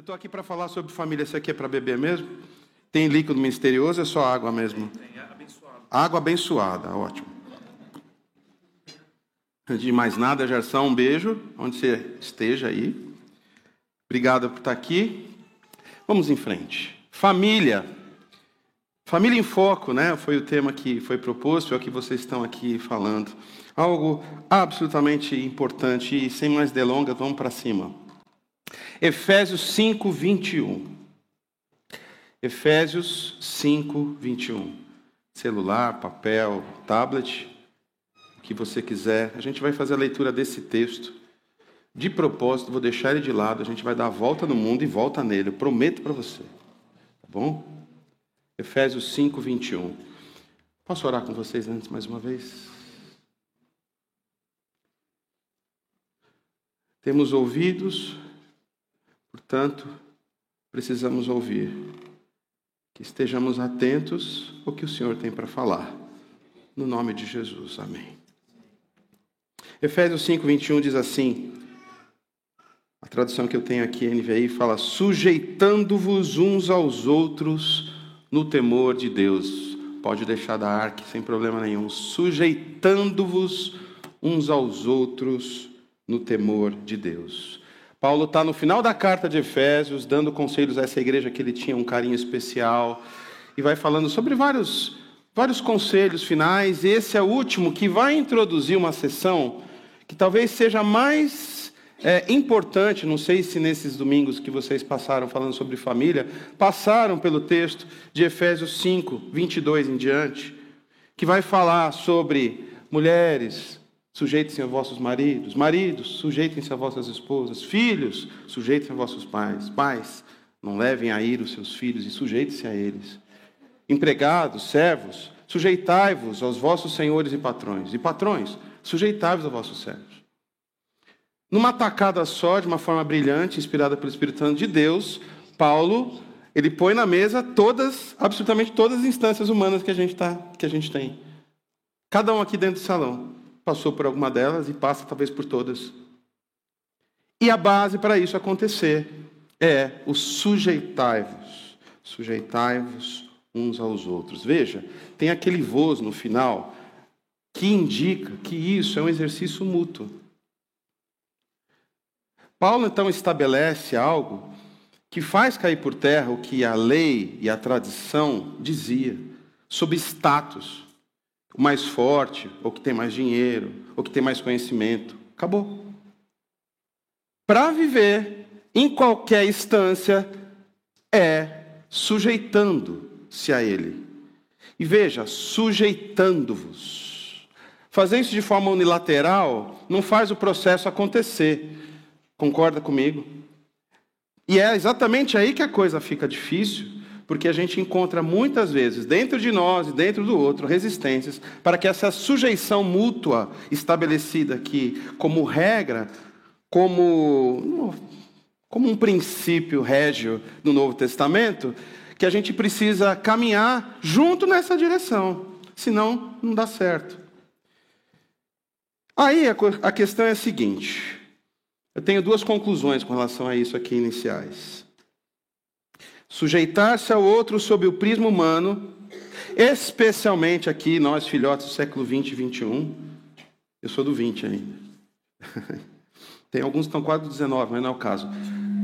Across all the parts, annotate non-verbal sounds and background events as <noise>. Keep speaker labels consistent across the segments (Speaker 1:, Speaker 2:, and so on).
Speaker 1: Eu estou aqui para falar sobre família. Isso aqui é para beber mesmo? Tem líquido misterioso é só água mesmo? Tem abençoada. Água abençoada, ótimo. Antes de mais nada, Gerson, um beijo, onde você esteja aí. Obrigado por estar aqui. Vamos em frente. Família. Família em foco, né? Foi o tema que foi proposto, é o que vocês estão aqui falando. Algo absolutamente importante e sem mais delongas, vamos para cima. Efésios 5, 21. Efésios 5, 21. Celular, papel, tablet, o que você quiser. A gente vai fazer a leitura desse texto. De propósito, vou deixar ele de lado. A gente vai dar a volta no mundo e volta nele. Eu prometo para você. Tá bom? Efésios 5, 21. Posso orar com vocês antes mais uma vez? Temos ouvidos, portanto, precisamos ouvir. Que estejamos atentos ao que o Senhor tem para falar. No nome de Jesus. Amém. Efésios 5, 21 diz assim: a tradução que eu tenho aqui, NVI, fala: sujeitando-vos uns aos outros no temor de Deus. Pode deixar da arque sem problema nenhum. Sujeitando-vos uns aos outros no temor de Deus. Paulo está no final da carta de Efésios, dando conselhos a essa igreja que ele tinha um carinho especial, e vai falando sobre vários, vários conselhos finais. Esse é o último que vai introduzir uma sessão que talvez seja mais é importante, não sei se nesses domingos que vocês passaram falando sobre família, passaram pelo texto de Efésios 5, 22 em diante, que vai falar sobre mulheres, sujeitem-se a vossos maridos, maridos, sujeitem-se a vossas esposas, filhos, sujeitem-se a vossos pais, pais, não levem a ir os seus filhos e sujeitem-se a eles. Empregados, servos, sujeitai-vos aos vossos senhores e patrões, e patrões, sujeitai-vos aos vossos servos numa tacada só, de uma forma brilhante, inspirada pelo Espírito Santo de Deus, Paulo, ele põe na mesa todas, absolutamente todas as instâncias humanas que a gente, tá, que a gente tem. Cada um aqui dentro do salão passou por alguma delas e passa talvez por todas. E a base para isso acontecer é o sujeitai-vos. Sujeitai-vos uns aos outros. Veja, tem aquele voz no final que indica que isso é um exercício mútuo. Paulo então estabelece algo que faz cair por terra o que a lei e a tradição dizia sobre status. O mais forte, ou que tem mais dinheiro, ou que tem mais conhecimento. Acabou. Para viver em qualquer instância é sujeitando-se a ele. E veja, sujeitando-vos. Fazer isso de forma unilateral não faz o processo acontecer. Concorda comigo? E é exatamente aí que a coisa fica difícil, porque a gente encontra muitas vezes, dentro de nós e dentro do outro, resistências para que essa sujeição mútua estabelecida aqui como regra, como, como um princípio régio do Novo Testamento, que a gente precisa caminhar junto nessa direção, senão não dá certo. Aí a questão é a seguinte: eu tenho duas conclusões com relação a isso aqui iniciais. Sujeitar-se ao outro sob o prisma humano, especialmente aqui, nós filhotes do século 20 e 21. Eu sou do 20 ainda. <laughs> Tem alguns que estão quase do 19, mas não é o caso.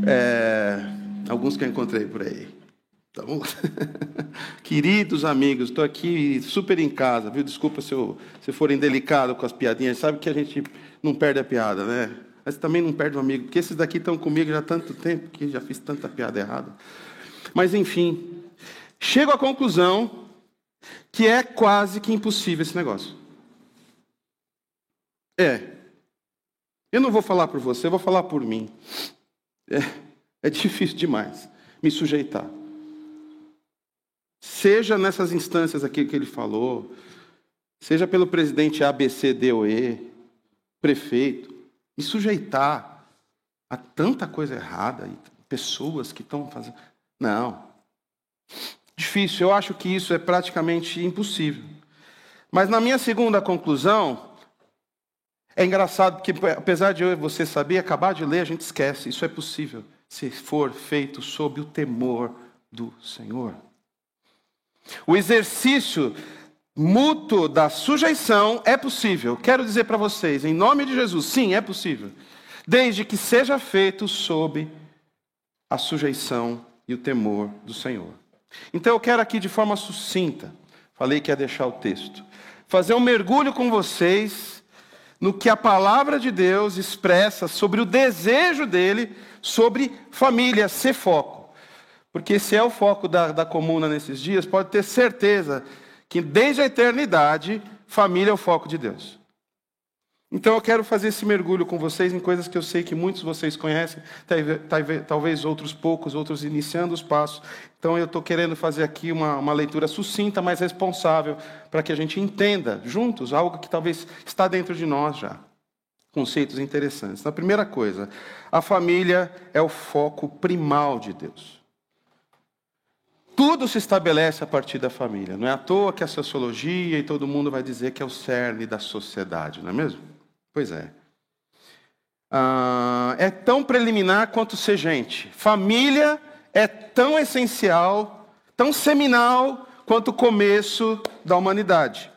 Speaker 1: É, alguns que eu encontrei por aí. Tá bom? <laughs> Queridos amigos, estou aqui super em casa, viu? Desculpa se eu se for indelicado com as piadinhas. Sabe que a gente não perde a piada, né? Mas também não perde um amigo, porque esses daqui estão comigo já há tanto tempo que já fiz tanta piada errada. Mas enfim, chego à conclusão que é quase que impossível esse negócio. É. Eu não vou falar por você, eu vou falar por mim. É, é difícil demais me sujeitar. Seja nessas instâncias aqui que ele falou, seja pelo presidente ABCDOE, prefeito, me sujeitar a tanta coisa errada e pessoas que estão fazendo. Não. Difícil, eu acho que isso é praticamente impossível. Mas na minha segunda conclusão, é engraçado porque, apesar de eu e você saber, acabar de ler, a gente esquece. Isso é possível. se for feito sob o temor do Senhor. O exercício mútuo da sujeição é possível. Quero dizer para vocês, em nome de Jesus, sim, é possível. Desde que seja feito sob a sujeição e o temor do Senhor. Então eu quero aqui de forma sucinta, falei que ia deixar o texto, fazer um mergulho com vocês no que a palavra de Deus expressa sobre o desejo dele sobre família, ser foco. Porque se é o foco da, da comuna nesses dias, pode ter certeza que desde a eternidade, família é o foco de Deus. Então eu quero fazer esse mergulho com vocês em coisas que eu sei que muitos de vocês conhecem, talvez outros poucos, outros iniciando os passos. Então eu estou querendo fazer aqui uma, uma leitura sucinta, mas responsável, para que a gente entenda juntos algo que talvez está dentro de nós já. Conceitos interessantes. Na primeira coisa, a família é o foco primal de Deus. Tudo se estabelece a partir da família. Não é à toa que a sociologia e todo mundo vai dizer que é o cerne da sociedade, não é mesmo? Pois é. Ah, é tão preliminar quanto ser gente. Família é tão essencial, tão seminal quanto o começo da humanidade.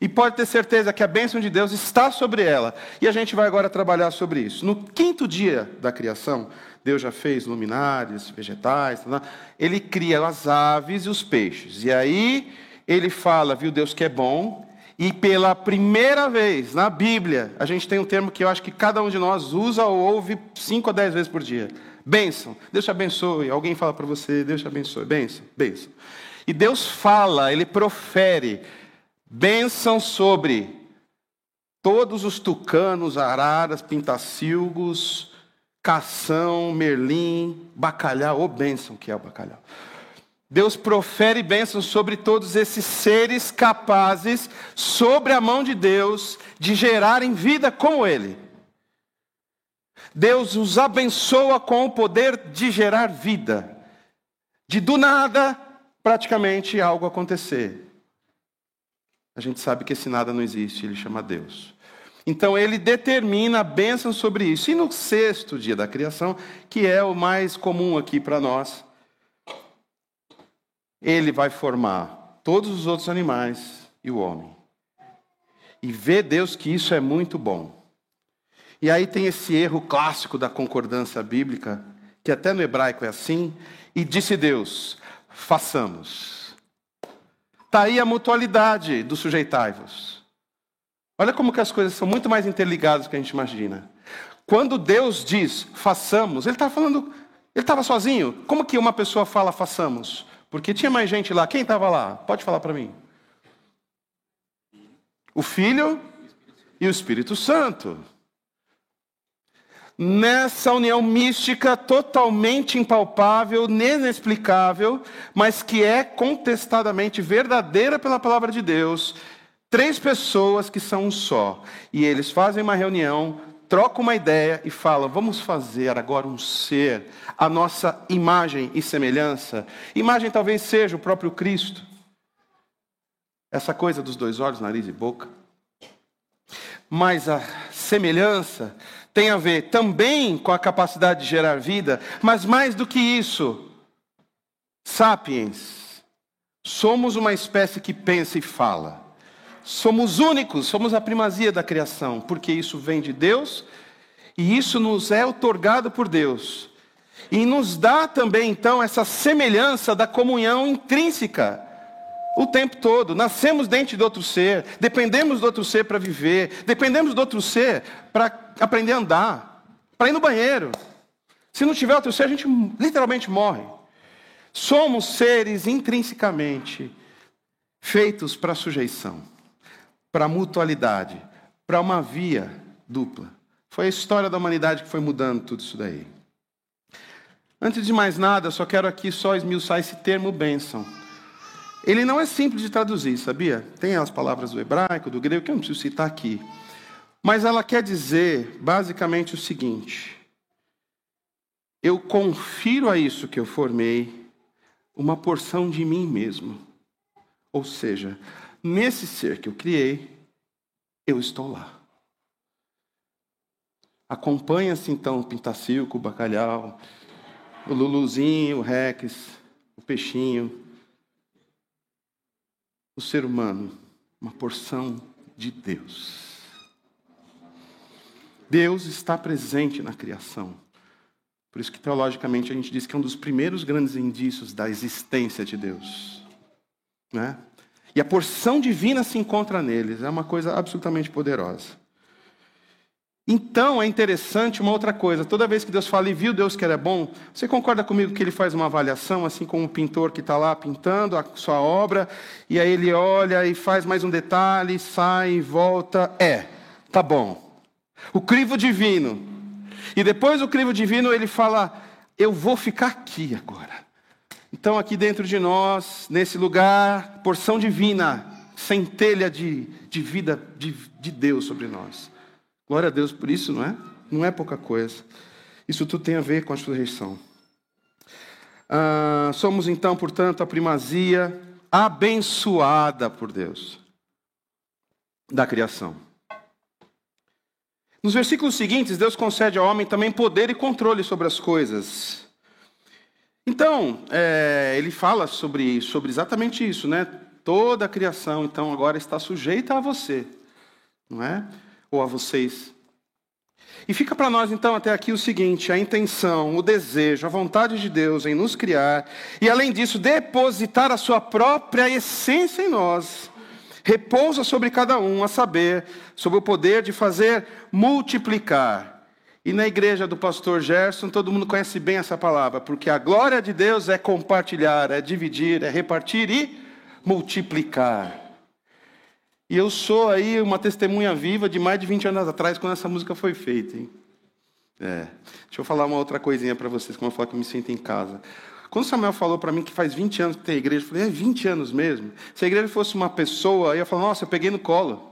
Speaker 1: E pode ter certeza que a bênção de Deus está sobre ela. E a gente vai agora trabalhar sobre isso. No quinto dia da criação, Deus já fez luminárias, vegetais, tá, ele cria as aves e os peixes. E aí ele fala, viu Deus que é bom, e pela primeira vez na Bíblia, a gente tem um termo que eu acho que cada um de nós usa ou ouve cinco a dez vezes por dia. Bênção. Deus te abençoe. Alguém fala para você, Deus te abençoe. Bênção, bênção. E Deus fala, Ele profere bênção sobre todos os tucanos, araras, pintacilgos, cação, merlim, bacalhau, ou bênção que é o bacalhau. Deus profere bênçãos sobre todos esses seres capazes, sobre a mão de Deus, de gerarem vida como Ele. Deus os abençoa com o poder de gerar vida, de do nada, praticamente, algo acontecer. A gente sabe que esse nada não existe, ele chama Deus. Então ele determina a bênção sobre isso. E no sexto dia da criação, que é o mais comum aqui para nós, ele vai formar todos os outros animais e o homem. E vê Deus que isso é muito bom. E aí tem esse erro clássico da concordância bíblica, que até no hebraico é assim, e disse Deus: façamos. Está aí a mutualidade do sujeitai-vos. Olha como que as coisas são muito mais interligadas do que a gente imagina. Quando Deus diz façamos, ele estava falando, ele estava sozinho. Como que uma pessoa fala façamos? Porque tinha mais gente lá. Quem estava lá? Pode falar para mim. O Filho e o Espírito Santo. Nessa união mística totalmente impalpável, inexplicável, mas que é contestadamente verdadeira pela palavra de Deus, Três pessoas que são um só. E eles fazem uma reunião, trocam uma ideia e falam: vamos fazer agora um ser, a nossa imagem e semelhança. Imagem talvez seja o próprio Cristo. Essa coisa dos dois olhos, nariz e boca. Mas a semelhança tem a ver também com a capacidade de gerar vida, mas mais do que isso, sapiens, somos uma espécie que pensa e fala. Somos únicos, somos a primazia da criação, porque isso vem de Deus e isso nos é otorgado por Deus. E nos dá também, então, essa semelhança da comunhão intrínseca o tempo todo. Nascemos dentro de outro ser, dependemos do outro ser para viver, dependemos do outro ser para aprender a andar, para ir no banheiro. Se não tiver outro ser, a gente literalmente morre. Somos seres intrinsecamente feitos para sujeição para a mutualidade, para uma via dupla. Foi a história da humanidade que foi mudando tudo isso daí. Antes de mais nada, só quero aqui só esmiuçar esse termo bênção. Ele não é simples de traduzir, sabia? Tem as palavras do hebraico, do grego, que eu não preciso citar aqui. Mas ela quer dizer basicamente o seguinte: eu confiro a isso que eu formei uma porção de mim mesmo. Ou seja, Nesse ser que eu criei, eu estou lá. Acompanha-se então o pintacilco, o bacalhau, o luluzinho, o rex, o peixinho. O ser humano, uma porção de Deus. Deus está presente na criação. Por isso que teologicamente a gente diz que é um dos primeiros grandes indícios da existência de Deus. Né? E a porção divina se encontra neles, é uma coisa absolutamente poderosa. Então é interessante uma outra coisa: toda vez que Deus fala e viu Deus que era bom, você concorda comigo que ele faz uma avaliação, assim como o pintor que está lá pintando a sua obra, e aí ele olha e faz mais um detalhe, sai e volta. É, tá bom. O crivo divino. E depois do crivo divino ele fala: Eu vou ficar aqui agora. Então, aqui dentro de nós, nesse lugar, porção divina, centelha de, de vida de, de Deus sobre nós. Glória a Deus por isso, não é? Não é pouca coisa. Isso tudo tem a ver com a ressurreição. Ah, somos então, portanto, a primazia abençoada por Deus da criação. Nos versículos seguintes, Deus concede ao homem também poder e controle sobre as coisas. Então, é, ele fala sobre, sobre exatamente isso, né? Toda a criação, então, agora está sujeita a você, não é? ou a vocês. E fica para nós então até aqui o seguinte: a intenção, o desejo, a vontade de Deus em nos criar e, além disso, depositar a sua própria essência em nós, repousa sobre cada um, a saber, sobre o poder de fazer multiplicar. E na igreja do pastor Gerson, todo mundo conhece bem essa palavra, porque a glória de Deus é compartilhar, é dividir, é repartir e multiplicar. E eu sou aí uma testemunha viva de mais de 20 anos atrás, quando essa música foi feita. Hein? É. Deixa eu falar uma outra coisinha para vocês, como eu falo que me sinto em casa. Quando Samuel falou para mim que faz 20 anos que tem igreja, eu falei, é 20 anos mesmo? Se a igreja fosse uma pessoa, eu ia falar, nossa, eu peguei no colo.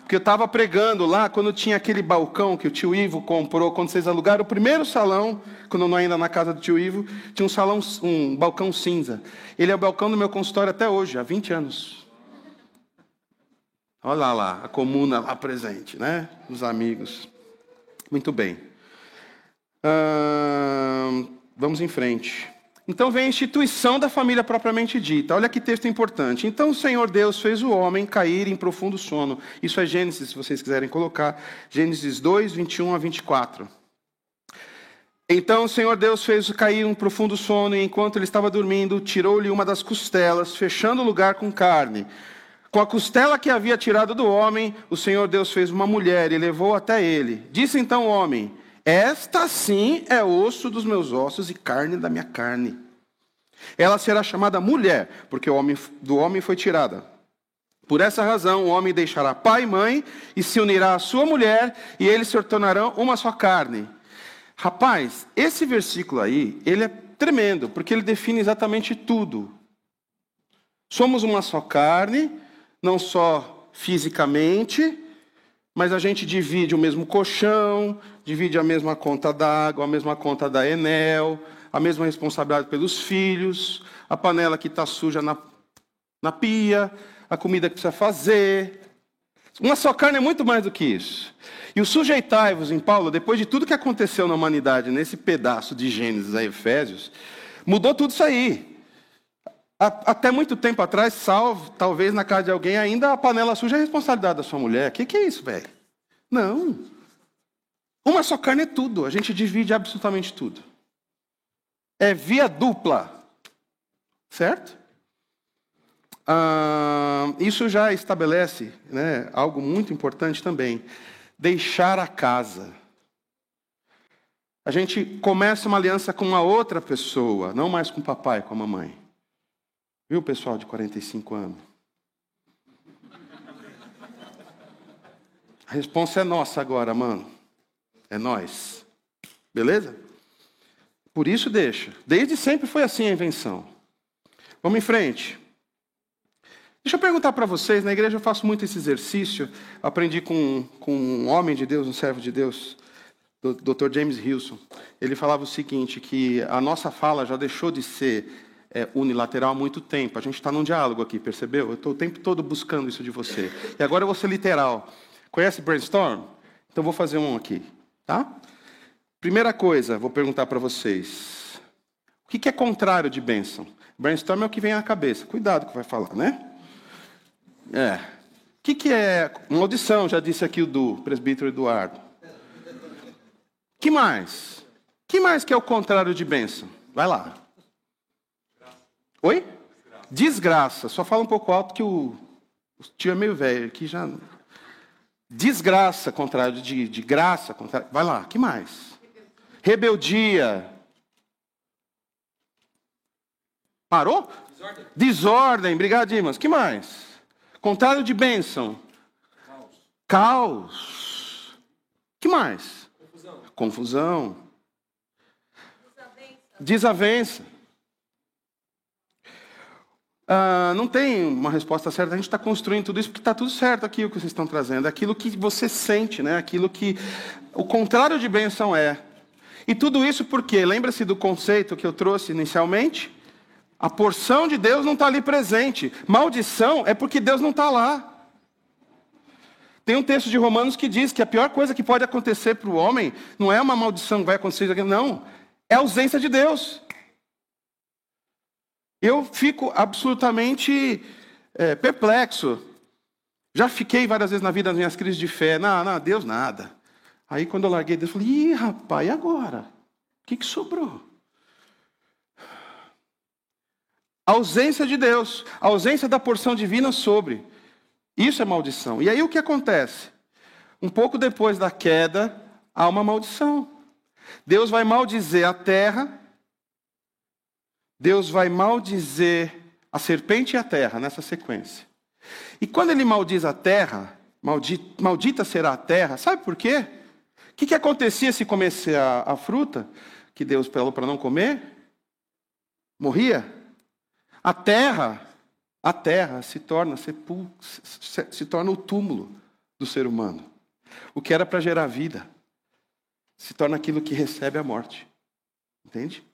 Speaker 1: Porque eu estava pregando lá, quando tinha aquele balcão que o tio Ivo comprou, quando vocês alugaram o primeiro salão, quando não ainda na casa do tio Ivo, tinha um salão, um balcão cinza. Ele é o balcão do meu consultório até hoje, há 20 anos. Olha lá, a comuna lá presente, né? Os amigos. Muito bem. vamos em frente. Então vem a instituição da família propriamente dita. Olha que texto importante. Então o Senhor Deus fez o homem cair em profundo sono. Isso é Gênesis, se vocês quiserem colocar. Gênesis 2, 21 a 24. Então o Senhor Deus fez cair um profundo sono, e enquanto ele estava dormindo, tirou-lhe uma das costelas, fechando o lugar com carne. Com a costela que havia tirado do homem, o Senhor Deus fez uma mulher e levou até ele. Disse então o homem: Esta sim é osso dos meus ossos e carne da minha carne. Ela será chamada mulher, porque o homem, do homem foi tirada. Por essa razão, o homem deixará pai e mãe e se unirá à sua mulher, e eles se tornarão uma só carne. Rapaz, esse versículo aí, ele é tremendo, porque ele define exatamente tudo. Somos uma só carne, não só fisicamente, mas a gente divide o mesmo colchão, divide a mesma conta d'água, a mesma conta da Enel, a mesma responsabilidade pelos filhos, a panela que está suja na, na pia, a comida que precisa fazer. Uma só carne é muito mais do que isso. E o sujeitai-vos em Paulo, depois de tudo que aconteceu na humanidade, nesse pedaço de Gênesis a Efésios, mudou tudo isso aí. Até muito tempo atrás, salvo, talvez na casa de alguém, ainda a panela suja é responsabilidade da sua mulher. O que, que é isso, velho? Não. Uma só carne é tudo. A gente divide absolutamente tudo. É via dupla. Certo? Ah, isso já estabelece né, algo muito importante também. Deixar a casa. A gente começa uma aliança com uma outra pessoa, não mais com o papai, com a mamãe. Viu, pessoal de 45 anos? A resposta é nossa agora, mano. É nós. Beleza? Por isso deixa. Desde sempre foi assim a invenção. Vamos em frente. Deixa eu perguntar para vocês, na igreja eu faço muito esse exercício, aprendi com, com um homem de Deus, um servo de Deus, Dr. James Hilson. Ele falava o seguinte, que a nossa fala já deixou de ser é, unilateral há muito tempo. A gente está num diálogo aqui, percebeu? Eu estou o tempo todo buscando isso de você. E agora eu vou ser literal. Conhece brainstorm? Então vou fazer um aqui. Tá? Primeira coisa, vou perguntar para vocês. O que é contrário de bênção? Brainstorm é o que vem à cabeça. Cuidado que vai falar, né? É. O que, é maldição? Já disse aqui o do presbítero Eduardo. que mais? que mais que é o contrário de bênção? Vai lá. Oi? Desgraça. Só fala um pouco alto que o, o tio é meio velho aqui já. Desgraça, contrário de, de graça. Contrário. Vai lá. que mais? Rebeldia. Parou? Desordem. Desordem. Obrigado, irmãos. que mais? Contrário de bênção. Caos. Caos. que mais? Confusão. Confusão. Desavença. Desavença. Ah, não tem uma resposta certa, a gente está construindo tudo isso porque está tudo certo aqui o que vocês estão trazendo. Aquilo que você sente, né? aquilo que o contrário de bênção é. E tudo isso porque, lembra-se do conceito que eu trouxe inicialmente? A porção de Deus não está ali presente. Maldição é porque Deus não está lá. Tem um texto de Romanos que diz que a pior coisa que pode acontecer para o homem não é uma maldição que vai acontecer, não, é a ausência de Deus. Eu fico absolutamente é, perplexo. Já fiquei várias vezes na vida nas minhas crises de fé. Não, não, Deus nada. Aí quando eu larguei Deus, eu falei, ih, rapaz, e agora? O que, que sobrou? A ausência de Deus, a ausência da porção divina sobre. Isso é maldição. E aí o que acontece? Um pouco depois da queda, há uma maldição. Deus vai maldizer a terra Deus vai maldizer a serpente e a terra nessa sequência. E quando ele maldiz a terra, maldita, maldita será a terra, sabe por quê? O que, que acontecia se comesse a, a fruta que Deus falou para não comer? Morria. A terra, a terra se torna sepul... se, se torna o túmulo do ser humano. O que era para gerar vida se torna aquilo que recebe a morte. Entende?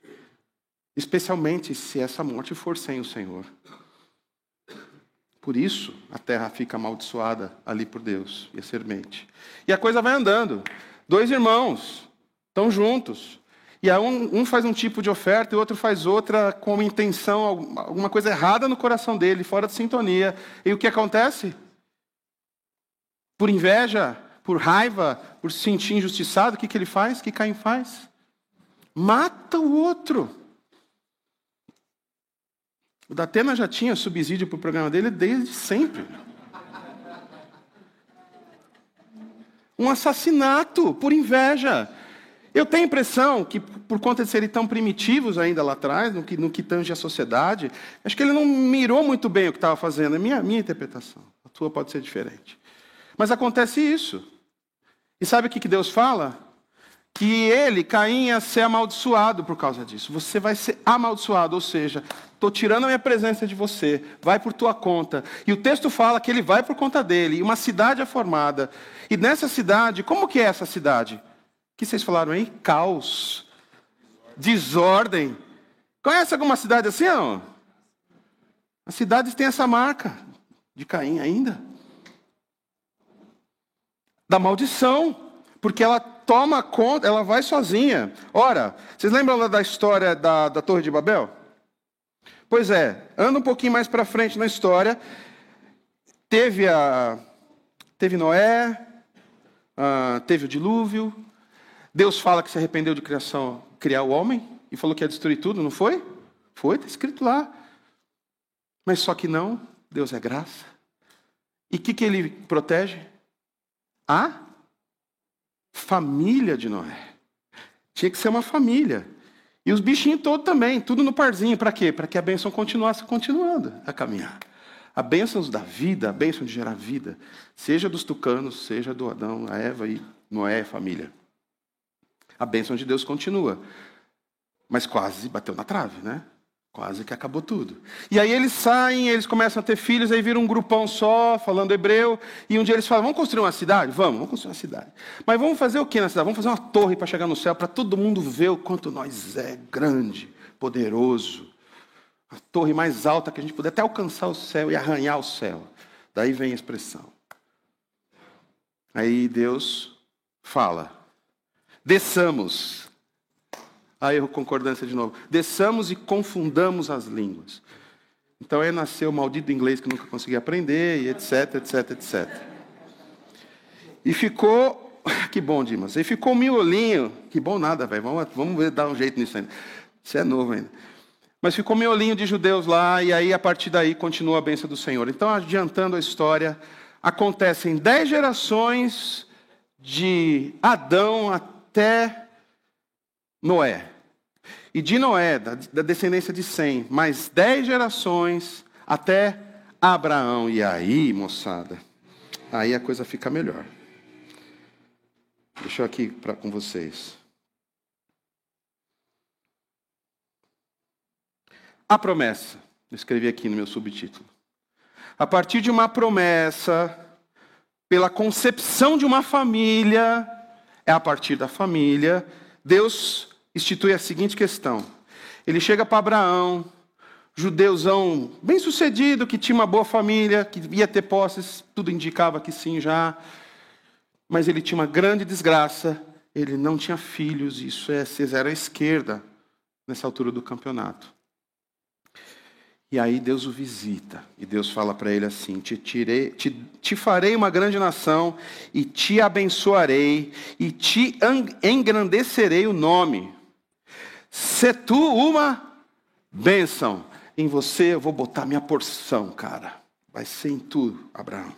Speaker 1: Especialmente se essa morte for sem o Senhor. Por isso, a terra fica amaldiçoada ali por Deus e a semente. E a coisa vai andando. Dois irmãos estão juntos. E um, um faz um tipo de oferta e o outro faz outra com intenção, alguma coisa errada no coração dele, fora de sintonia. E o que acontece? Por inveja, por raiva, por se sentir injustiçado, o que, que ele faz? O que Caim faz? Mata o outro. O Datena já tinha subsídio para o programa dele desde sempre. Um assassinato por inveja. Eu tenho a impressão que, por conta de serem tão primitivos ainda lá atrás, no que, no que tange a sociedade, acho que ele não mirou muito bem o que estava fazendo. É minha, minha interpretação. A tua pode ser diferente. Mas acontece isso. E sabe o que, que Deus fala? Que ele, Caim, ia ser amaldiçoado por causa disso. Você vai ser amaldiçoado, ou seja, Estou tirando a minha presença de você, vai por tua conta. E o texto fala que ele vai por conta dele, e uma cidade é formada. E nessa cidade, como que é essa cidade? O que vocês falaram aí? Caos, desordem. Conhece alguma cidade assim? Não? As cidades têm essa marca de Caim ainda. Da maldição, porque ela toma conta, ela vai sozinha. Ora, vocês lembram da história da, da Torre de Babel? Pois é, anda um pouquinho mais para frente na história. Teve a teve Noé, teve o dilúvio. Deus fala que se arrependeu de criação, criar o homem e falou que ia destruir tudo, não foi? Foi, está escrito lá. Mas só que não, Deus é graça. E o que, que ele protege? A família de Noé. Tinha que ser uma família. E os bichinhos todos também, tudo no parzinho. Para quê? Para que a bênção continuasse continuando a caminhar. A bênção da vida, a bênção de gerar vida, seja dos tucanos, seja do Adão, a Eva e Noé, família. A bênção de Deus continua. Mas quase bateu na trave, né? Quase que acabou tudo. E aí eles saem, eles começam a ter filhos, aí viram um grupão só, falando hebreu. E um dia eles falam: vamos construir uma cidade? Vamos, vamos construir uma cidade. Mas vamos fazer o que na cidade? Vamos fazer uma torre para chegar no céu, para todo mundo ver o quanto nós é grande, poderoso. A torre mais alta que a gente puder até alcançar o céu e arranhar o céu. Daí vem a expressão. Aí Deus fala: desçamos. Aí erro concordância de novo. Desçamos e confundamos as línguas. Então aí nasceu o maldito inglês que nunca consegui aprender, e etc, etc, etc. E ficou. <laughs> Que bom, Dimas. E ficou miolinho. Que bom nada, velho. Vamos, vamos dar um jeito nisso ainda. Você é novo ainda. Mas ficou miolinho de judeus lá, e aí a partir daí continua a bênção do Senhor. Então, adiantando a história, acontecem dez gerações de Adão até Noé. E de Noé, da, da descendência de Sem, mais dez gerações até Abraão. E aí, moçada, aí a coisa fica melhor. Deixa eu aqui pra, com vocês. A promessa. Eu escrevi aqui no meu subtítulo. A partir de uma promessa, pela concepção de uma família, é a partir da família, Deus institui a seguinte questão. Ele chega para Abraão, judeuzão bem sucedido, que tinha uma boa família, que ia ter posses, tudo indicava que sim já. Mas ele tinha uma grande desgraça, ele não tinha filhos, isso é ser zero à esquerda nessa altura do campeonato. E aí Deus o visita, e Deus fala para ele assim: te, tirei, te, te farei uma grande nação, e te abençoarei, e te engrandecerei o nome. Se tu uma bênção, em você eu vou botar minha porção, cara. Vai ser em tudo, Abraão.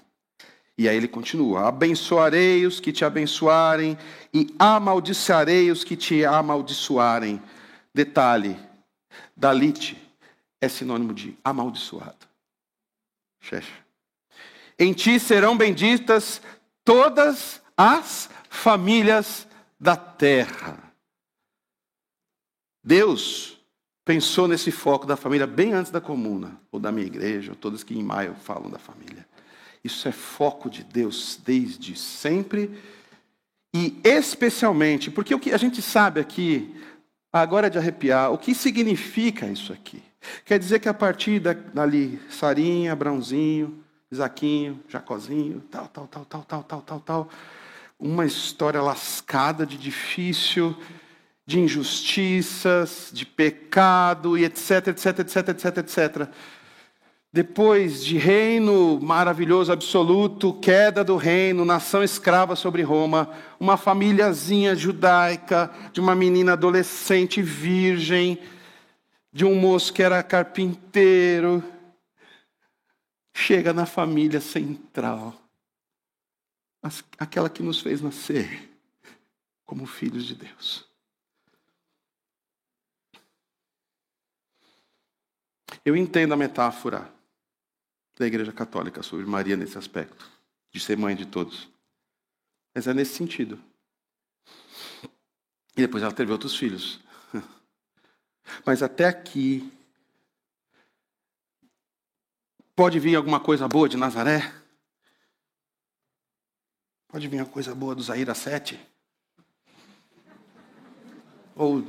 Speaker 1: E aí ele continua: abençoarei os que te abençoarem, e amaldiçarei os que te amaldiçoarem. Detalhe: Dalite é sinônimo de amaldiçoado. Checha. Em ti serão benditas todas as famílias da terra. Deus pensou nesse foco da família bem antes da comuna, ou da minha igreja, ou todos que em maio falam da família. Isso é foco de Deus desde sempre e especialmente, porque o que a gente sabe aqui, agora é de arrepiar, o que significa isso aqui? Quer dizer que a partir dali, Sarinha, Brãozinho, Isaquinho, Jacozinho, tal, tal, tal, tal, tal, tal, tal, tal, uma história lascada de difícil, de injustiças, de pecado e etc, etc, etc, etc, etc. Depois de reino maravilhoso, absoluto, queda do reino, nação escrava sobre Roma, uma famíliazinha judaica, de uma menina adolescente virgem, de um moço que era carpinteiro, chega na família central, aquela que nos fez nascer como filhos de Deus. Eu entendo a metáfora da Igreja Católica sobre Maria nesse aspecto, de ser mãe de todos. Mas é nesse sentido. E depois ela teve outros filhos. Mas até aqui, pode vir alguma coisa boa de Nazaré? Pode vir alguma coisa boa do Zaira 7? Ou.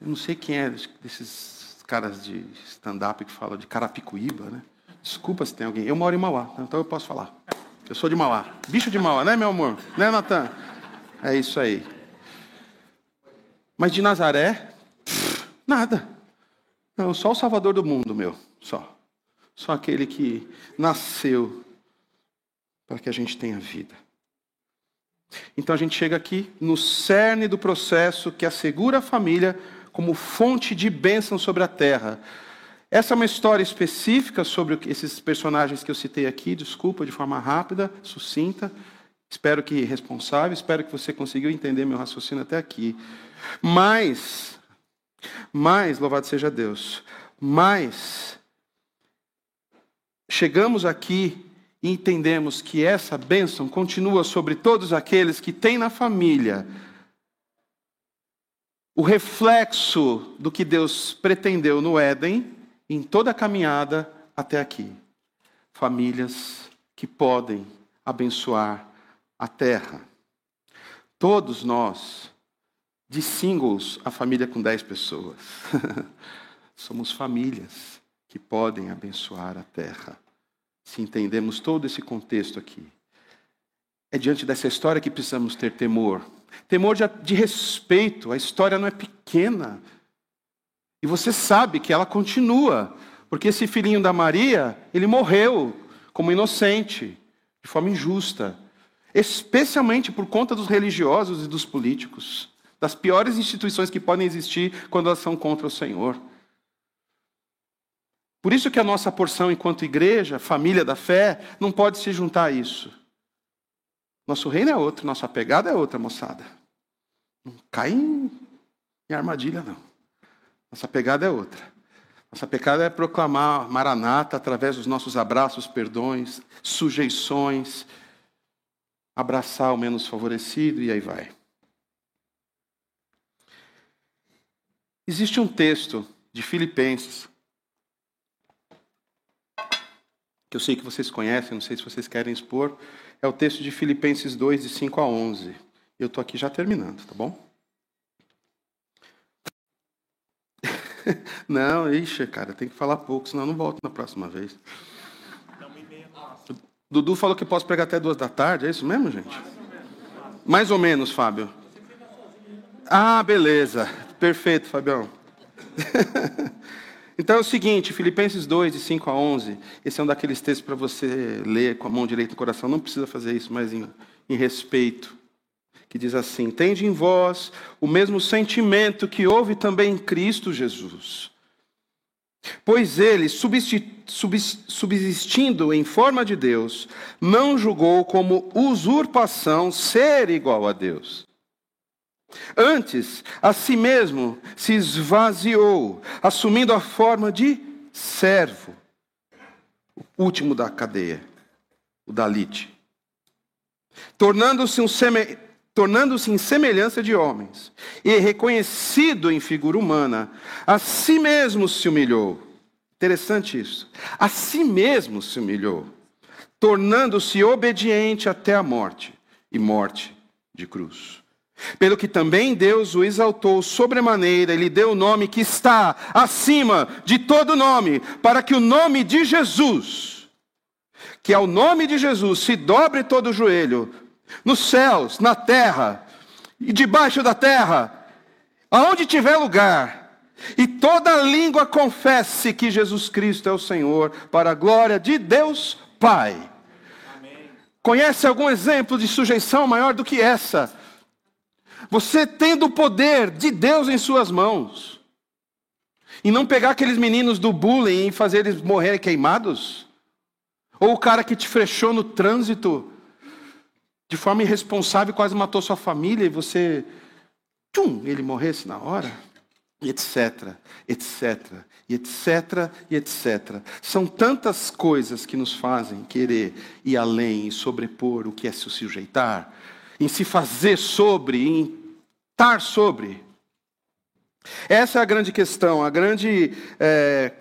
Speaker 1: Eu não sei quem é desses caras de stand-up que falam de Carapicuíba, né? Desculpa se tem alguém. Eu moro em Mauá, então eu posso falar. Eu sou de Mauá. Bicho de Mauá, né, meu amor? Né, Natan? É isso aí. Mas de Nazaré, nada. Não, só o Salvador do mundo, meu. Só. Só aquele que nasceu para que a gente tenha vida. Então a gente chega aqui no cerne do processo que assegura a família como fonte de bênção sobre a terra. Essa é uma história específica sobre esses personagens que eu citei aqui, desculpa, de forma rápida, sucinta. Espero que responsável, espero que você conseguiu entender meu raciocínio até aqui. Mas, mas, louvado seja Deus, mas, chegamos aqui e entendemos que essa bênção continua sobre todos aqueles que têm na família o reflexo do que Deus pretendeu no Éden, em toda a caminhada até aqui. Famílias que podem abençoar a terra. Todos nós de singles a família com 10 pessoas. <laughs> Somos famílias que podem abençoar a terra. Se entendemos todo esse contexto aqui. É diante dessa história que precisamos ter temor. Temor de, de respeito. A história não é pequena. E você sabe que ela continua. Porque esse filhinho da Maria, ele morreu como inocente, de forma injusta. Especialmente por conta dos religiosos e dos políticos. Das piores instituições que podem existir quando elas são contra o Senhor. Por isso que a nossa porção enquanto igreja, família da fé, não pode se juntar a isso. Nosso reino é outro, nossa pegada é outra, moçada. Não cai em, em armadilha, não. Nossa pegada é outra. Nossa pegada é proclamar Maranata através dos nossos abraços, perdões, sujeições, abraçar o menos favorecido e aí vai. Existe um texto de Filipenses que eu sei que vocês conhecem, não sei se vocês querem expor, é o texto de Filipenses 2, de 5 a 11. Eu estou aqui já terminando, tá bom? <laughs> não, ixi, cara, tem que falar pouco, senão eu não volto na próxima vez. Dudu falou que posso pregar até duas da tarde, é isso mesmo, gente? Mais ou menos, Fábio. Ah, beleza. Perfeito, Fabião. <laughs> Então é o seguinte, Filipenses 2, de 5 a 11, esse é um daqueles textos para você ler com a mão direita no coração, não precisa fazer isso, mas em, em respeito, que diz assim: Tende em vós o mesmo sentimento que houve também em Cristo Jesus. Pois ele, subsistindo em forma de Deus, não julgou como usurpação ser igual a Deus Antes, a si mesmo se esvaziou, assumindo a forma de servo, o último da cadeia, o Dalite, tornando-se um seme... tornando-se em semelhança de homens, e reconhecido em figura humana, a si mesmo se humilhou. Interessante isso. A si mesmo se humilhou, tornando-se obediente até a morte e morte de cruz. Pelo que também Deus o exaltou sobremaneira, ele deu o nome que está acima de todo nome, para que o nome de Jesus, que é o nome de Jesus, se dobre todo o joelho, nos céus, na terra e debaixo da terra, aonde tiver lugar, e toda língua confesse que Jesus Cristo é o Senhor, para a glória de Deus Pai. Amém. Conhece algum exemplo de sujeição maior do que essa? Você tendo o poder de Deus em suas mãos. E não pegar aqueles meninos do bullying e fazer eles morrerem queimados? Ou o cara que te fechou no trânsito de forma irresponsável, quase matou sua família e você, tchum, ele morresse na hora? Etc, etc, e etc, e etc. São tantas coisas que nos fazem querer ir além e sobrepor o que é se sujeitar em se fazer sobre, em estar sobre. Essa é a grande questão, a grande, é,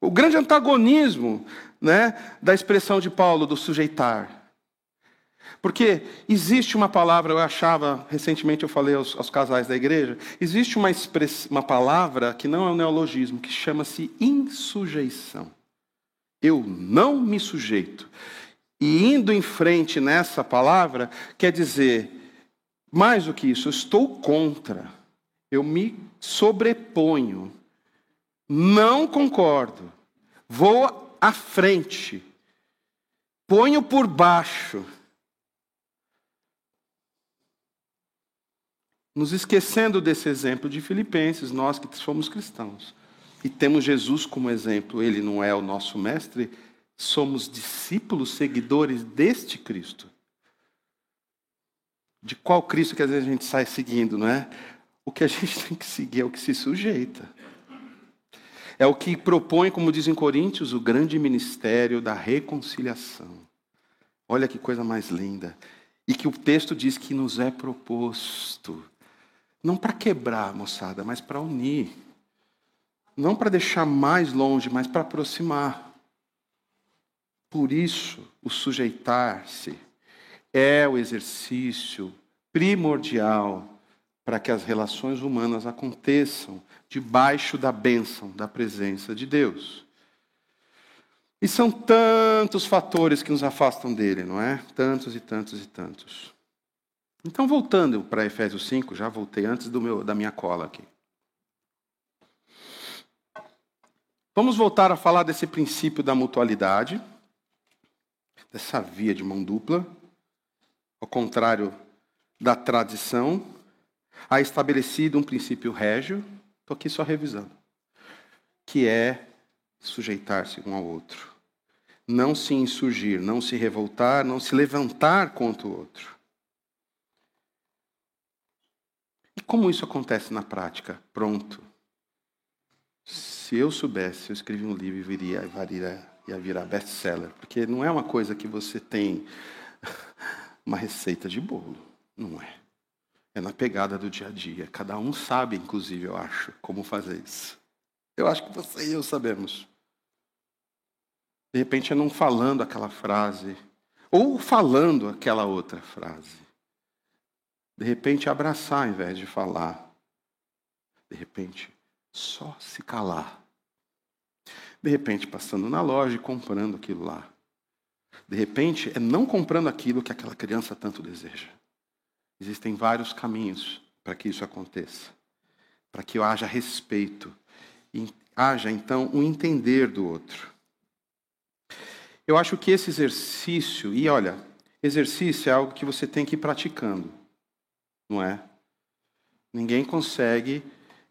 Speaker 1: o grande antagonismo né, da expressão de Paulo do sujeitar. Porque existe uma palavra, eu achava, recentemente eu falei aos, aos casais da igreja, existe uma, express, uma palavra que não é um neologismo, que chama-se insujeição. Eu não me sujeito. E indo em frente nessa palavra, quer dizer, mais do que isso, eu estou contra, eu me sobreponho, não concordo, vou à frente, ponho por baixo. Nos esquecendo desse exemplo de Filipenses, nós que somos cristãos e temos Jesus como exemplo, ele não é o nosso mestre, somos discípulos, seguidores deste Cristo. De qual Cristo que às vezes a gente sai seguindo, não é? O que a <laughs> gente tem que seguir é o que se sujeita. É o que propõe, como dizem Coríntios, o grande ministério da reconciliação. Olha que coisa mais linda. E que o texto diz que nos é proposto. Não para quebrar, moçada, mas para unir. Não para deixar mais longe, mas para aproximar. Por isso, o sujeitar-se é o exercício primordial para que as relações humanas aconteçam debaixo da bênção da presença de Deus. E são tantos fatores que nos afastam dele, não é? Tantos e tantos e tantos. Então, voltando para Efésios 5, já voltei antes meu, da minha cola aqui. Vamos voltar a falar desse princípio da mutualidade, dessa via de mão dupla, ao contrário da tradição, há estabelecido um princípio régio, estou aqui só revisando, que é sujeitar-se um ao outro. Não se insurgir, não se revoltar, não se levantar contra o outro. E como isso acontece na prática? Pronto. Se eu soubesse, eu escrevi um livro e viria, viria, ia virar best-seller. Porque não é uma coisa que você tem uma receita de bolo. Não é. É na pegada do dia a dia. Cada um sabe, inclusive, eu acho, como fazer isso. Eu acho que você e eu sabemos. De repente é não falando aquela frase, ou falando aquela outra frase. De repente abraçar ao invés de falar. De repente só se calar. De repente passando na loja e comprando aquilo lá. De repente é não comprando aquilo que aquela criança tanto deseja. Existem vários caminhos para que isso aconteça. Para que haja respeito e haja então um entender do outro. Eu acho que esse exercício, e olha, exercício é algo que você tem que ir praticando, não é? Ninguém consegue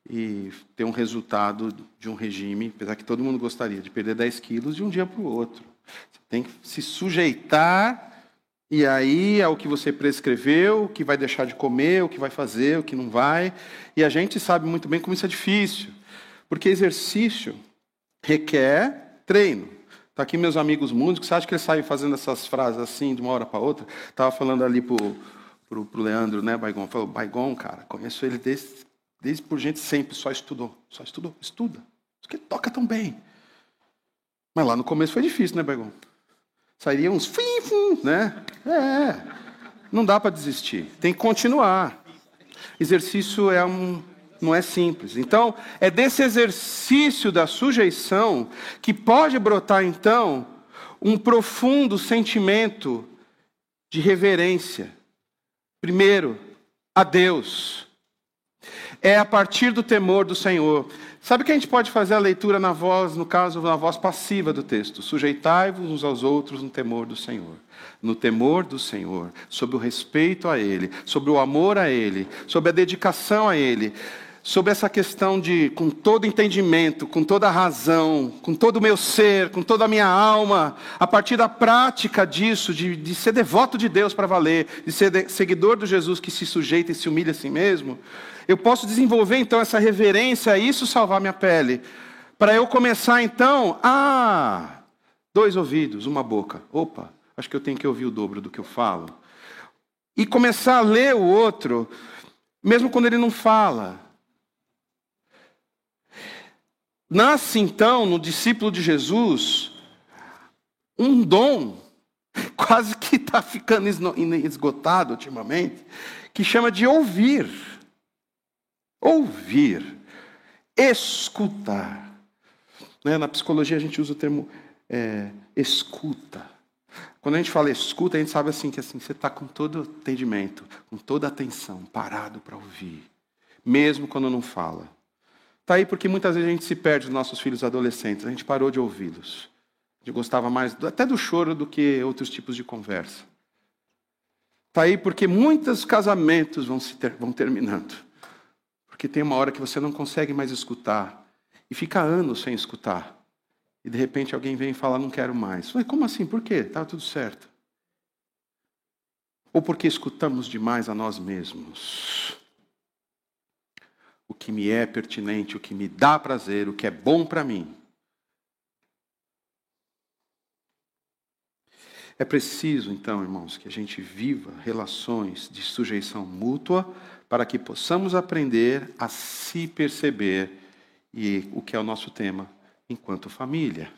Speaker 1: e ter um resultado de um regime, apesar que todo mundo gostaria de perder 10 quilos de um dia para o outro. Você tem que se sujeitar, e aí é o que você prescreveu, o que vai deixar de comer, o que vai fazer, o que não vai. E a gente sabe muito bem como isso é difícil, porque exercício requer treino. Está aqui meus amigos músicos, você acha que eles saem fazendo essas frases assim, de uma hora para outra? Estava falando ali para o Leandro, né, Baigon? Falou, Baigon, cara, conheço ele desde, desde por gente sempre, só estudou. Só estudou, estuda. Isso que toca tão bem. Mas lá no começo foi difícil, né, Baigon? Sairia uns fim, fim, né? É, não dá para desistir. Tem que continuar. Exercício é um, não é simples. Então, é desse exercício da sujeição que pode brotar, então, um profundo sentimento de reverência. Primeiro, a Deus. É a partir do temor do Senhor. Sabe que a gente pode fazer a leitura na voz, no caso, na voz passiva do texto? Sujeitai-vos uns aos outros no temor do Senhor. No temor do Senhor, sobre o respeito a Ele, sobre o amor a Ele, sobre a dedicação a Ele sobre essa questão de, com todo entendimento, com toda razão, com todo o meu ser, com toda a minha alma, a partir da prática disso, de, de ser devoto de Deus para valer, de ser de, seguidor do Jesus que se sujeita e se humilha a si mesmo, eu posso desenvolver então essa reverência e isso salvar minha pele. Para eu começar então, ah, dois ouvidos, uma boca. Opa, acho que eu tenho que ouvir o dobro do que eu falo. E começar a ler o outro, mesmo quando ele não fala. Nasce então no discípulo de Jesus um dom, <laughs> quase que está ficando esgotado ultimamente, que chama de ouvir. Ouvir, escutar. Né? Na psicologia a gente usa o termo é, escuta. Quando a gente fala escuta, a gente sabe assim que assim, você está com todo entendimento, com toda atenção, parado para ouvir, mesmo quando não fala. Está aí porque muitas vezes a gente se perde dos nossos filhos adolescentes, a gente parou de ouvi-los. A gente gostava mais até do choro do que outros tipos de conversa. Está aí porque muitos casamentos vão, se ter, vão terminando. Porque tem uma hora que você não consegue mais escutar. E fica anos sem escutar. E de repente alguém vem e fala, não quero mais. Ué, como assim? Por quê? Estava tudo certo. Ou porque escutamos demais a nós mesmos o que me é pertinente, o que me dá prazer, o que é bom para mim. É preciso, então, irmãos, que a gente viva relações de sujeição mútua para que possamos aprender a se perceber e o que é o nosso tema enquanto família.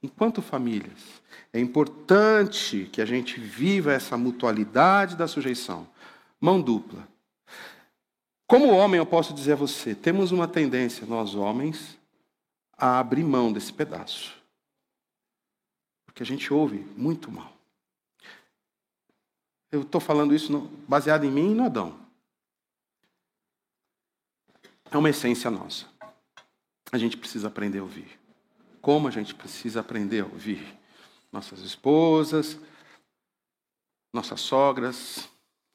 Speaker 1: Enquanto famílias, é importante que a gente viva essa mutualidade da sujeição, mão dupla. Como homem, eu posso dizer a você: temos uma tendência, nós homens, a abrir mão desse pedaço. porque a gente ouve muito mal. Eu estou falando isso baseado em mim e no Adão. É uma essência nossa. A gente precisa aprender a ouvir. Como a gente precisa aprender a ouvir? Nossas esposas, nossas sogras,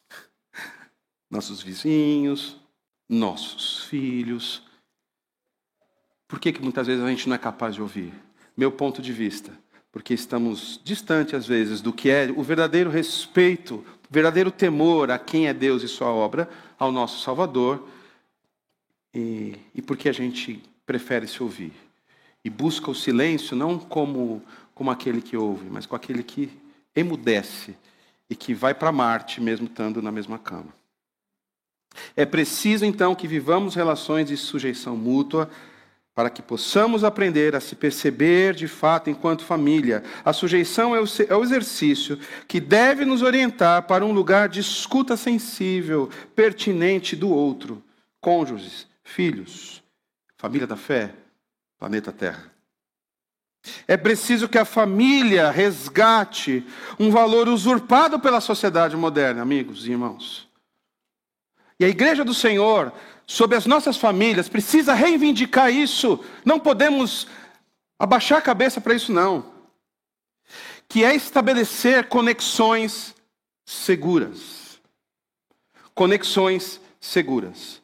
Speaker 1: <laughs> nossos vizinhos, nossos filhos. Por que, que muitas vezes a gente não é capaz de ouvir? Meu ponto de vista, porque estamos distante às vezes do que é o verdadeiro respeito, o verdadeiro temor a quem é Deus e sua obra, ao nosso Salvador, e, e porque a gente prefere se ouvir e busca o silêncio não como como aquele que ouve, mas com aquele que emudece e que vai para Marte mesmo estando na mesma cama. É preciso então que vivamos relações de sujeição mútua para que possamos aprender a se perceber de fato enquanto família. A sujeição é o, é o exercício que deve nos orientar para um lugar de escuta sensível, pertinente do outro, cônjuges, filhos, família da fé, planeta Terra. É preciso que a família resgate um valor usurpado pela sociedade moderna, amigos e irmãos. E a igreja do Senhor, sob as nossas famílias, precisa reivindicar isso. Não podemos abaixar a cabeça para isso, não. Que é estabelecer conexões seguras. Conexões seguras.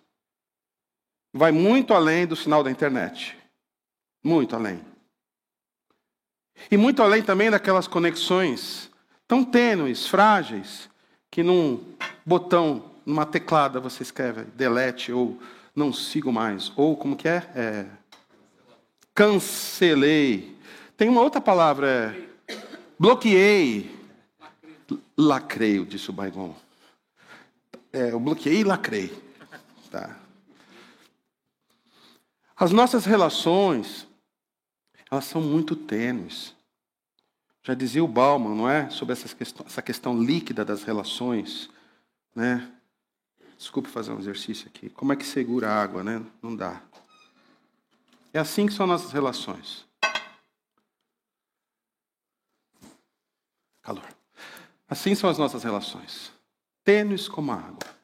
Speaker 1: Vai muito além do sinal da internet. Muito além. E muito além também daquelas conexões tão tênues, frágeis, que num botão, numa teclada você escreve delete ou não sigo mais, ou como que é? é cancelei. Tem uma outra palavra, é bloqueei. Lacreio, disse o Baigon. É, eu bloqueei e lacrei. Tá. As nossas relações, elas são muito tênues. Já dizia o Bauman, não é? Sobre essa questão, essa questão líquida das relações, né? Desculpe fazer um exercício aqui. Como é que segura a água, né? Não dá. É assim que são nossas relações. Calor. Assim são as nossas relações. Tênues como a água.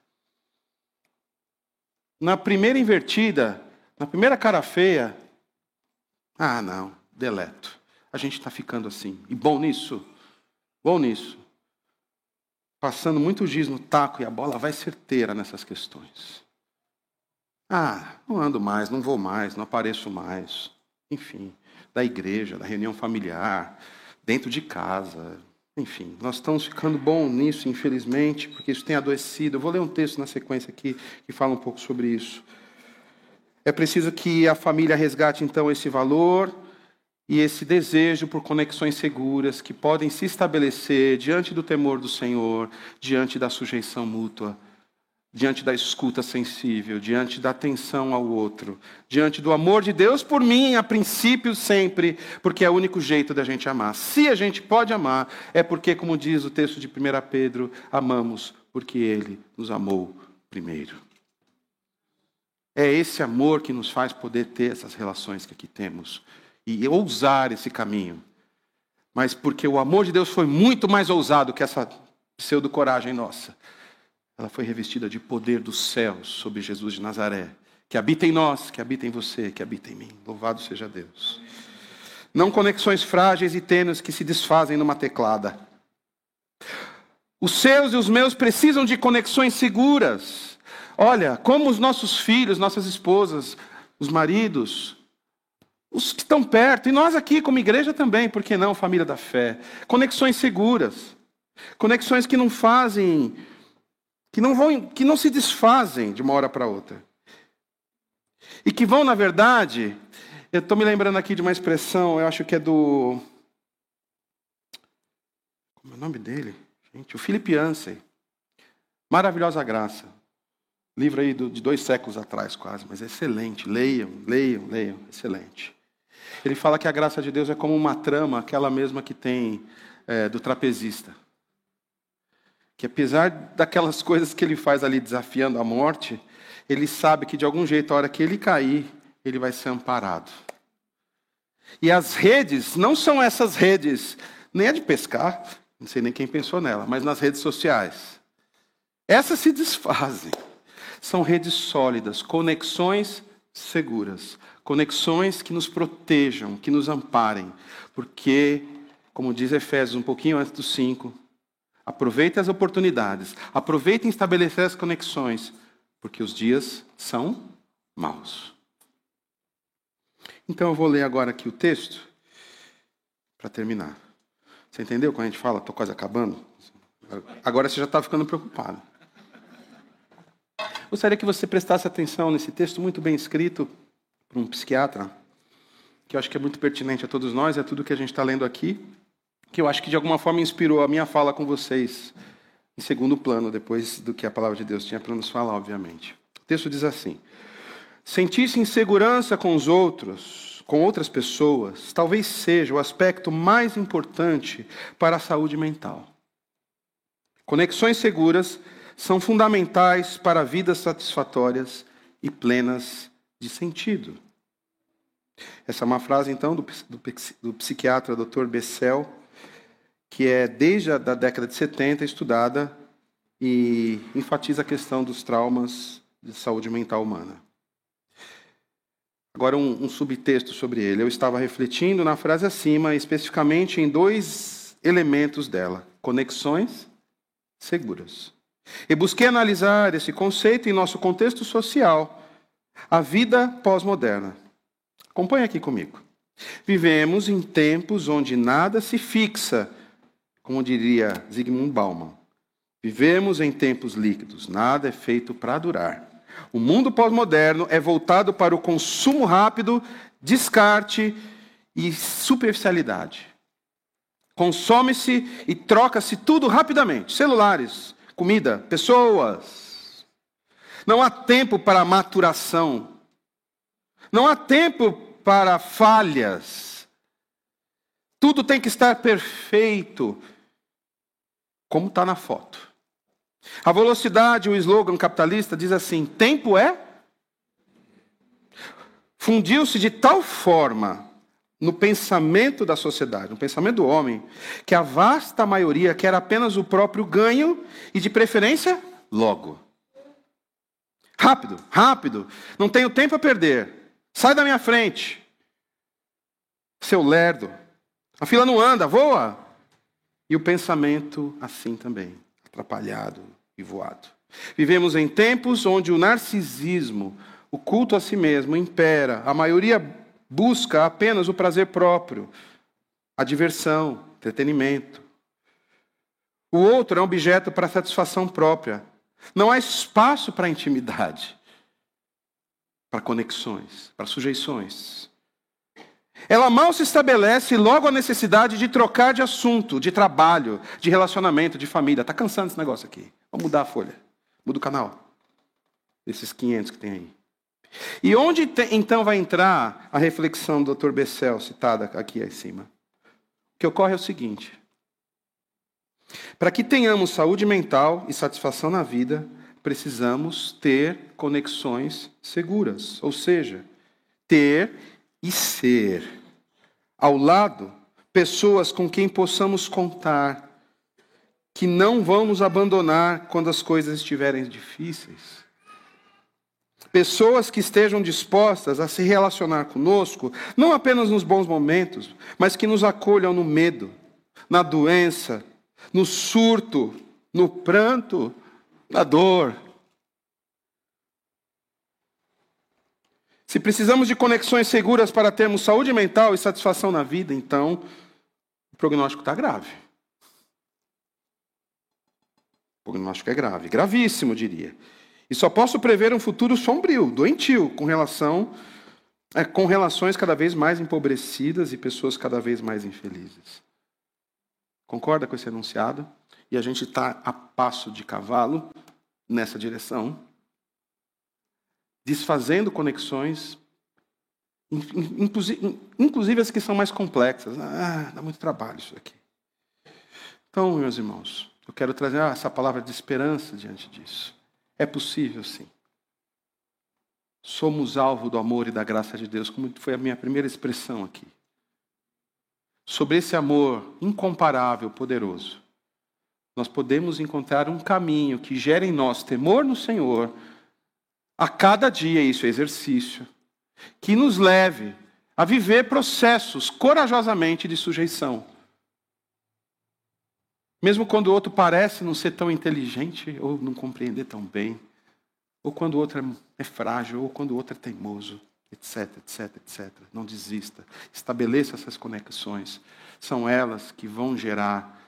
Speaker 1: Na primeira invertida, na primeira cara feia, ah, não, deleto. A gente está ficando assim. E bom nisso. Bom nisso. Passando muito giz no taco e a bola vai certeira nessas questões. Ah, não ando mais, não vou mais, não apareço mais. Enfim, da igreja, da reunião familiar, dentro de casa. Enfim, nós estamos ficando bom nisso, infelizmente, porque isso tem adoecido. Eu vou ler um texto na sequência aqui que fala um pouco sobre isso. É preciso que a família resgate então esse valor e esse desejo por conexões seguras que podem se estabelecer diante do temor do Senhor, diante da sujeição mútua, diante da escuta sensível, diante da atenção ao outro, diante do amor de Deus por mim, a princípio sempre, porque é o único jeito da gente amar. Se a gente pode amar, é porque, como diz o texto de 1 Pedro, amamos porque Ele nos amou primeiro. É esse amor que nos faz poder ter essas relações que aqui temos e ousar esse caminho. Mas porque o amor de Deus foi muito mais ousado que essa pseudo-coragem nossa. Ela foi revestida de poder dos céus sobre Jesus de Nazaré, que habita em nós, que habita em você, que habita em mim. Louvado seja Deus. Não conexões frágeis e tênues que se desfazem numa teclada. Os seus e os meus precisam de conexões seguras Olha, como os nossos filhos, nossas esposas, os maridos, os que estão perto, e nós aqui como igreja também, por que não, família da fé? Conexões seguras. Conexões que não fazem, que não vão, que não se desfazem de uma hora para outra. E que vão, na verdade, eu estou me lembrando aqui de uma expressão, eu acho que é do. Como é o nome dele? Gente, o Philip Yancey. Maravilhosa graça. Livro aí de dois séculos atrás, quase, mas é excelente. Leiam, leiam, leiam, excelente. Ele fala que a graça de Deus é como uma trama, aquela mesma que tem é, do trapezista. Que apesar daquelas <laughs> coisas que ele faz ali desafiando a morte, ele sabe que de algum jeito, a hora que ele cair, ele vai ser amparado. E as redes não são essas redes nem a de pescar, não sei nem quem pensou nela, mas nas redes sociais. Essas se desfazem. São redes sólidas, conexões seguras, conexões que nos protejam, que nos amparem, porque, como diz Efésios um pouquinho antes do 5, aproveite as oportunidades, aproveite em estabelecer as conexões, porque os dias são maus. Então eu vou ler agora aqui o texto para terminar. Você entendeu quando a gente fala, estou quase acabando? Agora você já está ficando preocupado. Gostaria que você prestasse atenção nesse texto muito bem escrito por um psiquiatra, que eu acho que é muito pertinente a todos nós, é tudo que a gente está lendo aqui, que eu acho que de alguma forma inspirou a minha fala com vocês em segundo plano, depois do que a palavra de Deus tinha para nos falar, obviamente. O texto diz assim: Sentir-se em segurança com os outros, com outras pessoas, talvez seja o aspecto mais importante para a saúde mental. Conexões seguras são fundamentais para vidas satisfatórias e plenas de sentido. Essa é uma frase, então, do, do, do psiquiatra Dr. Bessel, que é desde a da década de 70 estudada e enfatiza a questão dos traumas de saúde mental humana. Agora, um, um subtexto sobre ele. Eu estava refletindo na frase acima, especificamente em dois elementos dela: conexões seguras. E busquei analisar esse conceito em nosso contexto social, a vida pós-moderna. Acompanhe aqui comigo. Vivemos em tempos onde nada se fixa, como diria Zygmunt Bauman. Vivemos em tempos líquidos, nada é feito para durar. O mundo pós-moderno é voltado para o consumo rápido, descarte e superficialidade. Consome-se e troca-se tudo rapidamente: celulares, comida, pessoas. Não há tempo para maturação. Não há tempo para falhas. Tudo tem que estar perfeito, como está na foto. A velocidade, o slogan capitalista diz assim: tempo é. Fundiu-se de tal forma no pensamento da sociedade, no pensamento do homem, que a vasta maioria quer apenas o próprio ganho e, de preferência, logo. Rápido, rápido, não tenho tempo a perder. Sai da minha frente. Seu lerdo. A fila não anda, voa. E o pensamento assim também, atrapalhado e voado. Vivemos em tempos onde o narcisismo, o culto a si mesmo impera. A maioria busca apenas o prazer próprio, a diversão, entretenimento. O outro é um objeto para satisfação própria. Não há espaço para intimidade, para conexões, para sujeições. Ela mal se estabelece logo a necessidade de trocar de assunto, de trabalho, de relacionamento, de família. Está cansando esse negócio aqui. Vamos mudar a folha. Muda o canal. Esses 500 que tem aí. E onde então vai entrar a reflexão do Dr. Bessel, citada aqui acima? O que ocorre é o seguinte: para que tenhamos saúde mental e satisfação na vida, precisamos ter conexões seguras, ou seja, ter e ser ao lado pessoas com quem possamos contar, que não vão nos abandonar quando as coisas estiverem difíceis. Pessoas que estejam dispostas a se relacionar conosco, não apenas nos bons momentos, mas que nos acolham no medo, na doença, no surto, no pranto, na dor. Se precisamos de conexões seguras para termos saúde mental e satisfação na vida, então o prognóstico está grave. O prognóstico é grave, gravíssimo, diria. E só posso prever um futuro sombrio, doentio, com relação é, com relações cada vez mais empobrecidas e pessoas cada vez mais infelizes. Concorda com esse enunciado? E a gente está a passo de cavalo nessa direção, desfazendo conexões, inclusive as que são mais complexas. Ah, dá muito trabalho isso aqui. Então, meus irmãos, eu quero trazer essa palavra de esperança diante disso. É possível, sim. Somos alvo do amor e da graça de Deus, como foi a minha primeira expressão aqui. sobre esse amor incomparável, poderoso, nós podemos encontrar um caminho que gere em nós temor no Senhor, a cada dia, isso é exercício, que nos leve a viver processos corajosamente de sujeição. Mesmo quando o outro parece não ser tão inteligente ou não compreender tão bem, ou quando o outro é frágil, ou quando o outro é teimoso, etc, etc, etc. Não desista. Estabeleça essas conexões. São elas que vão gerar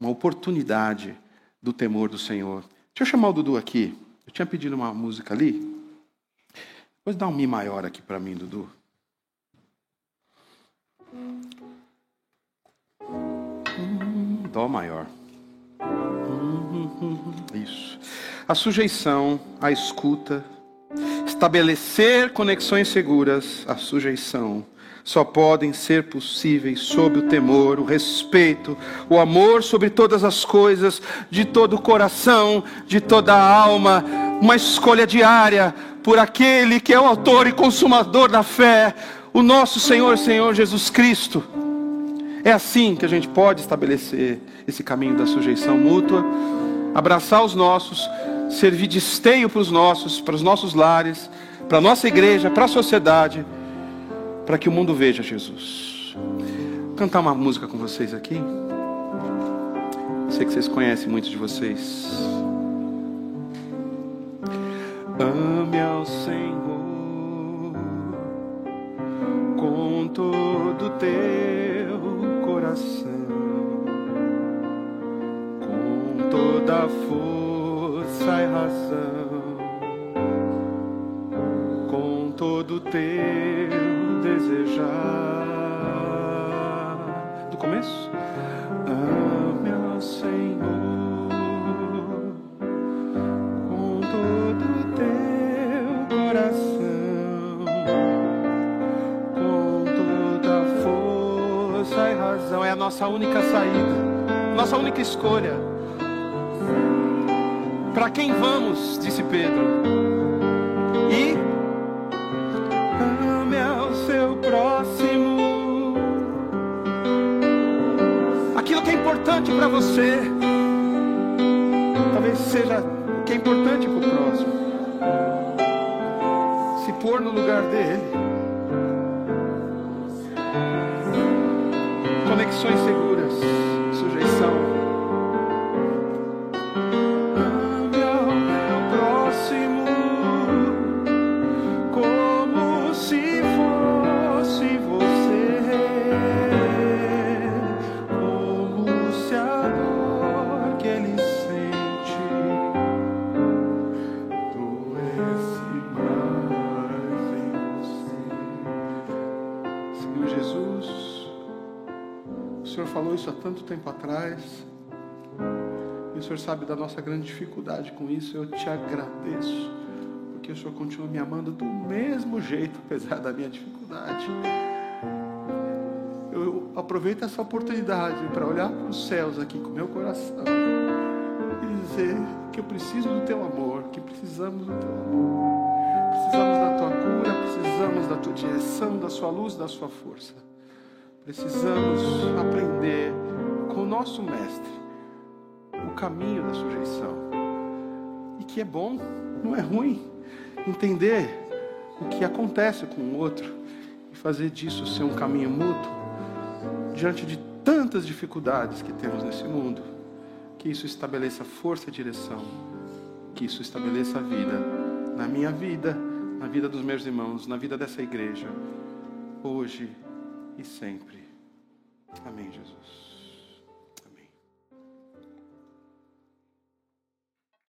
Speaker 1: uma oportunidade do temor do Senhor. Deixa eu chamar o Dudu aqui. Eu tinha pedido uma música ali. Depois dá um Mi maior aqui para mim, Dudu. Dó maior. Isso. A sujeição, a escuta, estabelecer conexões seguras, a sujeição, só podem ser possíveis sob o temor, o respeito, o amor sobre todas as coisas, de todo o coração, de toda a alma, uma escolha diária por aquele que é o autor e consumador da fé, o nosso Senhor, Senhor Jesus Cristo. É assim que a gente pode estabelecer esse caminho da sujeição mútua, abraçar os nossos, servir de esteio para os nossos, para os nossos lares, para a nossa igreja, para a sociedade, para que o mundo veja Jesus. Vou cantar uma música com vocês aqui. Sei que vocês conhecem, muitos de vocês. Ame ao Senhor com todo teu coração, com toda força e razão, com todo teu desejar. Do começo? Ame ao Senhor. Nossa única saída, nossa única escolha. Para quem vamos, disse Pedro. E ame ao seu próximo. Aquilo que é importante para você, talvez seja o que é importante para o próximo. Se pôr no lugar dele. Conexões seguras, sabe da nossa grande dificuldade com isso. Eu te agradeço, porque o Senhor continua me amando do mesmo jeito, apesar da minha dificuldade. Eu aproveito essa oportunidade para olhar para os céus aqui com meu coração e dizer que eu preciso do teu amor, que precisamos do teu amor. Precisamos da tua cura, precisamos da tua direção, da sua luz, da sua força. Precisamos aprender com o nosso mestre caminho da sujeição. E que é bom, não é ruim, entender o que acontece com o outro e fazer disso ser um caminho mútuo diante de tantas dificuldades que temos nesse mundo. Que isso estabeleça força e direção, que isso estabeleça a vida na minha vida, na vida dos meus irmãos, na vida dessa igreja, hoje e sempre. Amém, Jesus.